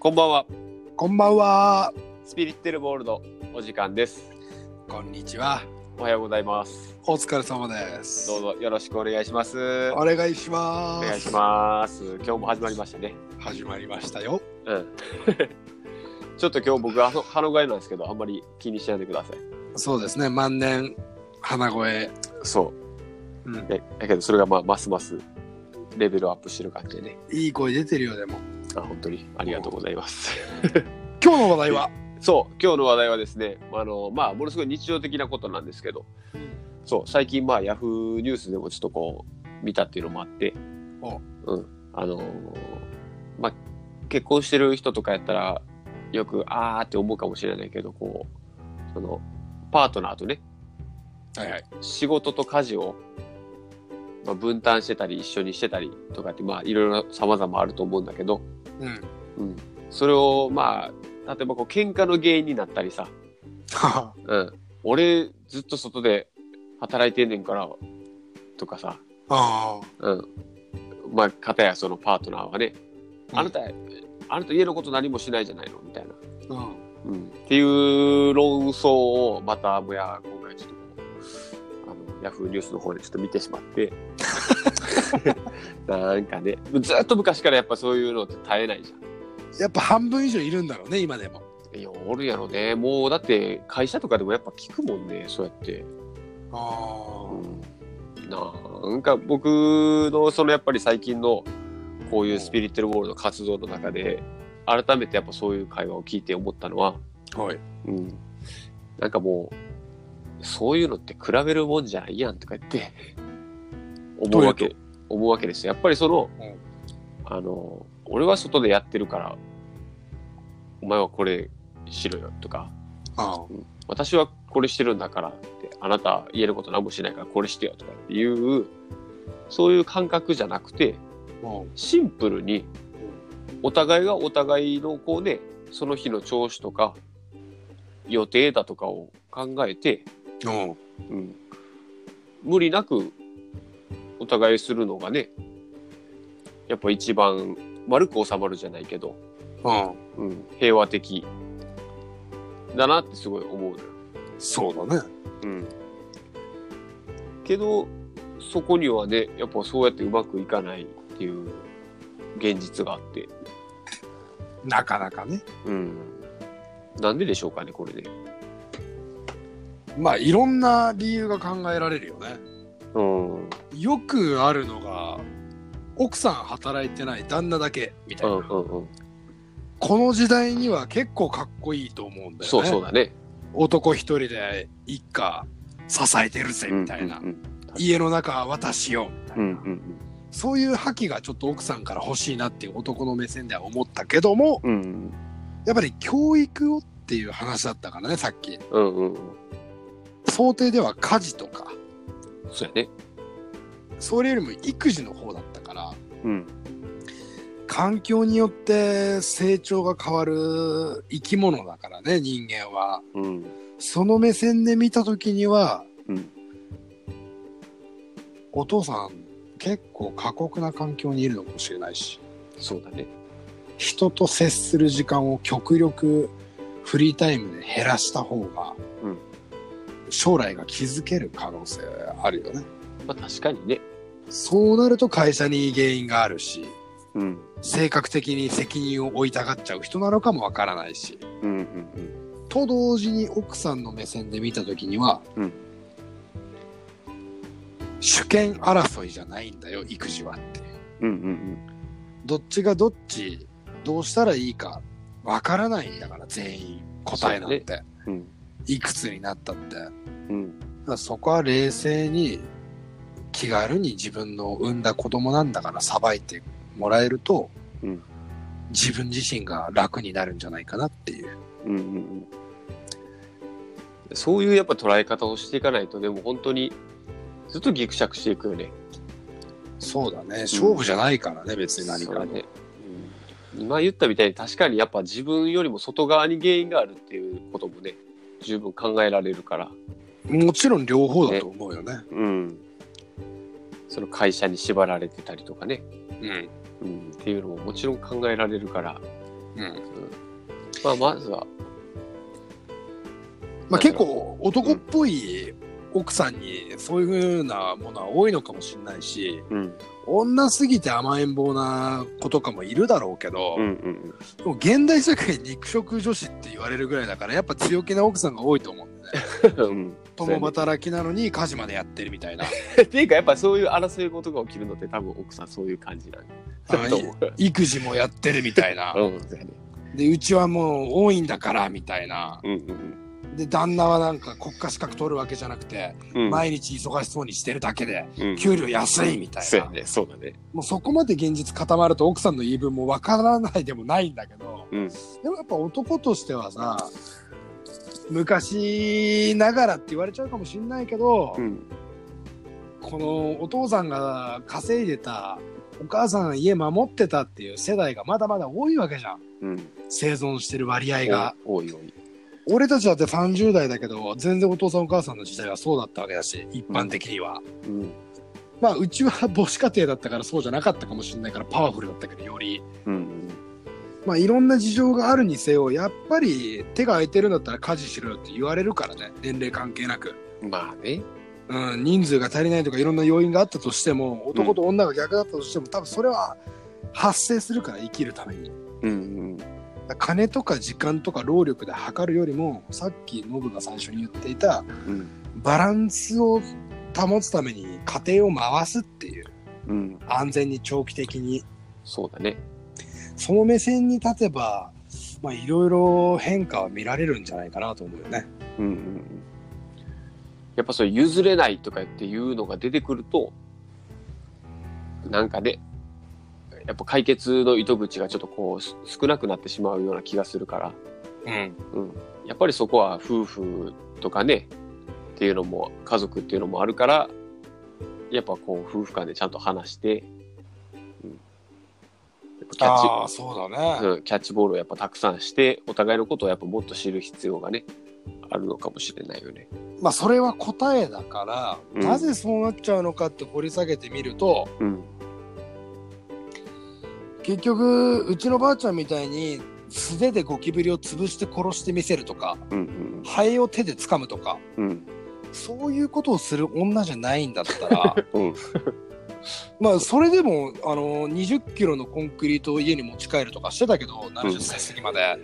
こんばんは。こんばんは。スピリッテルボールドお時間です。こんにちは。おはようございます。お疲れ様です。どうぞよろしくお願いします。お願いします。お願いします。今日も始まりましたね。始まりましたよ。うん。ちょっと今日僕は鼻声なんですけど、あんまり気にしないでください。そうですね。万年鼻声。そう。うん。えだけどそれがまあますますレベルアップしてる感じでね。いい声出てるよでも。あ本当にありがとうございます。今日の話題は？そう、今日の話題はですね、あの、まあ、ものすごい日常的なことなんですけど、そう、最近、まあ、ヤフーニュースでもちょっとこう、見たっていうのもあって、おうん、あのーまあ、結婚してる人とかやったら、よく、あーって思うかもしれないけど、こう、その、パートナーとね、はいはい。仕事と家事を、まあ、分担してたり、一緒にしてたりとかって、まあ、いろいろ様々あると思うんだけど、うん。うん、それを、まあ、例えばこう、喧嘩の原因になったりさ、は うん。俺、ずっと外で働いてんねんから、とかさ、あ。うん。まあ、かたやそのパートナーはね、あなた、あなた家のこと何もしないじゃないの？みたいな。うん。うん。っていう論争を、また、もや、今回ちょっとあの、ヤフーニュースの方でちょっと見てしまって、なんかね、ずっと昔からやっぱそういうのって絶えないじゃん。やっぱ半分以上いるんだろうね、今でも。いや、おるやろね。もう、だって、会社とかでもやっぱ聞くもんね、そうやって。あなんか僕のそのやっぱり最近のこういうスピリッテルボールの活動の中で改めてやっぱそういう会話を聞いて思ったのは、あ。はい。うん、なんかもうそういうのって比べるもんじゃないやんとか言って思うわどうけ思うわけですよ。やっぱりその、うん。あの俺は外でやってるからお前はこれしろよとかあ私はこれしてるんだからって、あなた家のこと何もしないからこれしてよとかっていう、そういう感覚じゃなくて、シンプルに、お互いがお互いのこうね、その日の調子とか、予定だとかを考えて。うん、無理なくお互いするのがね、やっぱ一番丸く収まるじゃないけど、うん。うん、平和的だなってすごい思うのよ。そうだね。うん。けど、そこにはね、やっぱそうやってうまくいかないっていう現実があって。なかなかね。うん。なんででしょうかね、これね。まあ、いろんな理由が考えられるよね。うん。うんよくあるのが、奥さん働いてない旦那だけみたいな。うんうん。この時代には結構かっこいいと思うんだよね。そうそうだね。男一人で一家支えてるぜみたいな。うん家の中は私よみたいな、うんうんそういう覇気がちょっと奥さんから欲しいなっていう男の目線では思ったけども、うん。うんやっぱり教育をっていう話だったからね、さっき。うんうんうん。想定では家事とか、そうやね。それよりも育児の方だったから、うん。環境によって成長が変わる生き物だからね、人間は。うん。その目線で見たときには、うんお父さん結構過酷な環境にいるのかもしれないし、そうだね。人と接する時間を極力フリータイムで減らした方が、うん将来が築ける可能性あるよね。まあ確かにね。そうなると会社に原因があるし、うん。性格的に責任を負いたがっちゃう人なのかもわからないし。うんうんと同時に奥さんの目線で見たときには、うん主権争いじゃないんだよ、育児はって。うん。うんうんどっちがどっち、どうしたらいいか、わからないんだから、全員。答えなんて。うん。うん。いくつになったって。うん。らそこは冷静に、気軽に自分の産んだ子供なんだからさばいてもらえると、うん自分自身が楽になるんじゃないかなっていう。うんうんうん。そういうやっぱ捉え方をしていかないと、でも本当にずっとギクシャクしていくよね。そうだね。勝負じゃないからね、別に何かね。うん今言ったみたいに確かにやっぱ自分よりも外側に原因があるっていうこともね、十分考えられるから。もちろん両方だと思うよね。うん。その会社に縛られてたりとかね。うん。うん。っていうのももちろん考えられるから、うん。まあ、まずは、まあ結構男っぽい奥さんにそういう風なものは多いのかもしれないし、うん、女すぎて甘えん坊な子とかもいるだろうけど、うん、うん。でも現代社会肉食女子って言われるぐらいだからやっぱ強気な奥さんが多いと思うんだよね。うん。共働きなのに家事までやってるみたいな。っていうか、やっぱそういう争い事が起きるのって多分奥さんそういう感じなんだ。育児もやってるみたいな。うん。で、うちはもう多いんだからみたいな。うん、うんで、旦那はなんか国家資格取るわけじゃなくて、うん。うん、毎日忙しそうにしてるだけで、うん。給料安いみたいな。そうやね、そうだね。もうそこまで現実固まると奥さんの言い分もわからないでもないんだけど、うん、でもやっぱ男としてはさ、昔ながらって言われちゃうかもしれないけど、うん、このお父さんが稼いでた、お母さんが家守ってたっていう世代がまだまだ多いわけじゃん。生存してる割合が。多い多い。俺たちだって30代だけど、全然お父さんお母さんの時代はそうだったわけだし、一般的には。うん、まあ、うちは母子家庭だったからそうじゃなかったかもしれないからパワフルだったけど、より。うん、まあ、いろんな事情があるにせよ、やっぱり手が空いてるんだったら家事しろよって言われるからね、年齢関係なく。うん。まあね。うん、人数が足りないとかいろんな要因があったとしても、男と女が逆だったとしても、多分それは発生するから生きるために。うん、うん。金とか時間とか労力で測るよりも、さっきノブが最初に言っていた、うん、バランスを保つために家庭を回すっていう、うん。安全に長期的に。そうだね。その目線に立てば、まあ、いろいろ変化は見られるんじゃないかなと思うよね。うんうんうん。やっぱそれ譲れないとかっていうのが出てくると、なんかね、やっぱ解決の糸口がちょっとこうす少なくなってしまうような気がするから、うん。うん。やっぱりそこは夫婦とかね、っていうのも、家族っていうのもあるから、やっぱこう夫婦間でちゃんと話して、うん。キャッチそうだね。うん、キャッチボールをやっぱたくさんして、お互いのことをやっぱもっと知る必要がね、あるのかもしれないよね。まあ、それは答えだから、うんなぜそうなっちゃうのかって掘り下げてみると、うん。結局、うちのばあちゃんみたいに、素手でゴキブリを潰して殺してみせるとか、うんハエを手で掴むとか、うん。うん。そういうことをする女じゃないんだったら、うん。まあ、それでも、あの、20キロのコンクリートを家に持ち帰るとかしてたけど、70歳過ぎまで。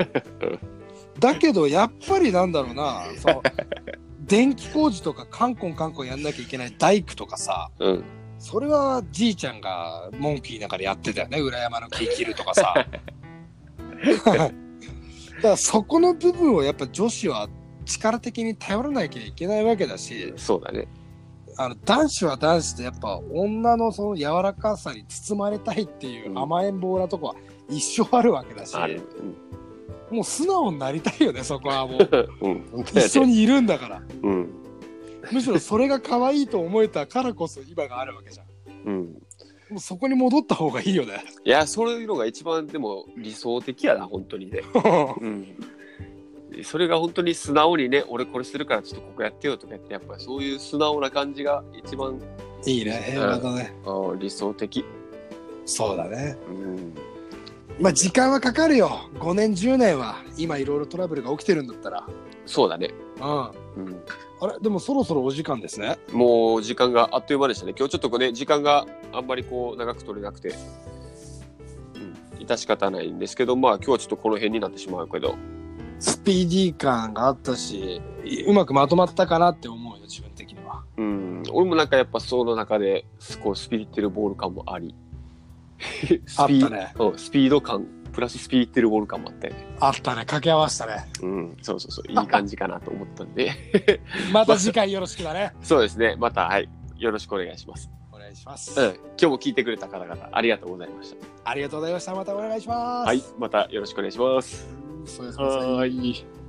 だけど、やっぱりなんだろうな、そう、電気工事とかカンコンカンコンやんなきゃいけない大工とかさ、うん。それはじいちゃんが文句言いながらやってたよね、裏山の木切るとかさ。だからそこの部分をやっぱ女子は力的に頼らなきゃいけないわけだし、そうだね。あの男子は男子でやっぱ女のその柔らかさに包まれたいっていう甘えん坊なとこは一生あるわけだし、ある。もう素直になりたいよね、そこはもう。うん。一緒にいるんだから。うん。むしろそれが可愛いと思えたからこそ今があるわけじゃん。うん。もうそこに戻った方がいいよね。いや、そういうのが一番でも理想的やな、本当にね。うん。それが本当に素直にね、俺これするからちょっとここやってよとか言って、やっぱりそういう素直な感じが一番いいね、平和だね。あー理想的。そうだね。うん。まあ時間はかかるよ。5年、10年は。今いろいろトラブルが起きてるんだったら。そうだね。うん。あうん。れ？でもそろそろお時間ですね。もう時間があっという間でしたね。今日ちょっとこうね、時間があんまりこう長く取れなくて、うん、致し方ないんですけど、まあ今日はちょっとこの辺になってしまうけど、スピーディー感があったし、うまくまとまったかなって思うよ、自分的には。うん、俺もなんかやっぱその中で、こうスピリッテルボール感もあり、スあっピたね。うんスピード感、プラススピリッテルボール感もあったよね。あったね。掛け合わせたね。うん、そうそうそう、いい感じかなと思ったんで、また次回よろしくだね。そうですね、また、はい、よろしくお願いします。お願いします。うん、今日も聞いてくれた方々、ありがとうございました。ありがとうございました。またお願いします。はい、またよろしくお願いします。そうですね。はーい。